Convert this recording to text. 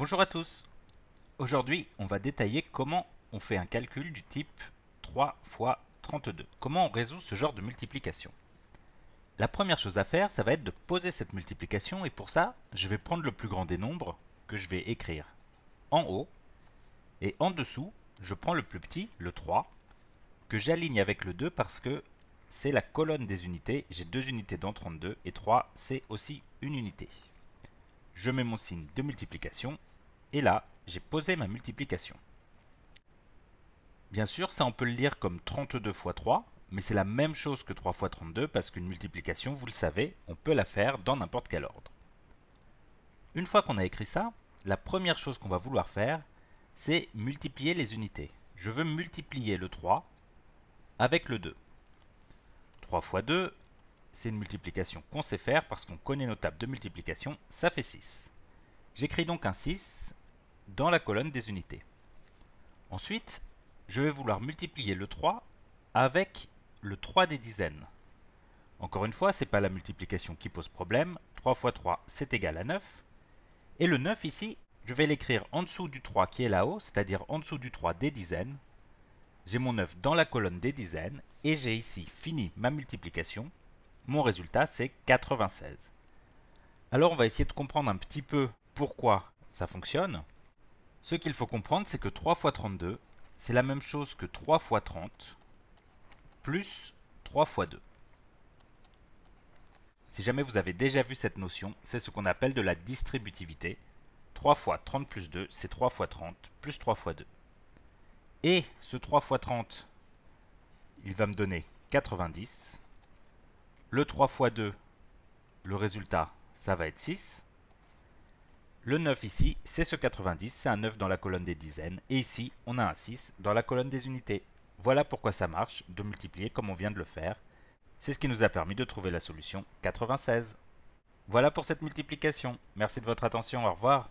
Bonjour à tous Aujourd'hui, on va détailler comment on fait un calcul du type 3 fois 32. Comment on résout ce genre de multiplication. La première chose à faire, ça va être de poser cette multiplication et pour ça, je vais prendre le plus grand des nombres que je vais écrire en haut et en dessous, je prends le plus petit, le 3, que j'aligne avec le 2 parce que c'est la colonne des unités. J'ai deux unités dans 32 et 3, c'est aussi une unité. Je mets mon signe de multiplication et là, j'ai posé ma multiplication. Bien sûr, ça on peut le lire comme 32 fois 3, mais c'est la même chose que 3 fois 32 parce qu'une multiplication, vous le savez, on peut la faire dans n'importe quel ordre. Une fois qu'on a écrit ça, la première chose qu'on va vouloir faire, c'est multiplier les unités. Je veux multiplier le 3 avec le 2. 3 fois 2, c'est une multiplication qu'on sait faire parce qu'on connaît nos tables de multiplication, ça fait 6. J'écris donc un 6 dans la colonne des unités. Ensuite, je vais vouloir multiplier le 3 avec le 3 des dizaines. Encore une fois, ce n'est pas la multiplication qui pose problème. 3 fois 3, c'est égal à 9. Et le 9 ici, je vais l'écrire en dessous du 3 qui est là-haut, c'est-à-dire en dessous du 3 des dizaines. J'ai mon 9 dans la colonne des dizaines et j'ai ici fini ma multiplication. Mon résultat, c'est 96. Alors on va essayer de comprendre un petit peu pourquoi ça fonctionne. Ce qu'il faut comprendre, c'est que 3 fois 32, c'est la même chose que 3 fois 30 plus 3 fois 2. Si jamais vous avez déjà vu cette notion, c'est ce qu'on appelle de la distributivité. 3 fois 30 plus 2, c'est 3 fois 30 plus 3 fois 2. Et ce 3 fois 30, il va me donner 90. Le 3 fois 2, le résultat, ça va être 6. Le 9 ici, c'est ce 90, c'est un 9 dans la colonne des dizaines. Et ici, on a un 6 dans la colonne des unités. Voilà pourquoi ça marche de multiplier comme on vient de le faire. C'est ce qui nous a permis de trouver la solution 96. Voilà pour cette multiplication. Merci de votre attention, au revoir.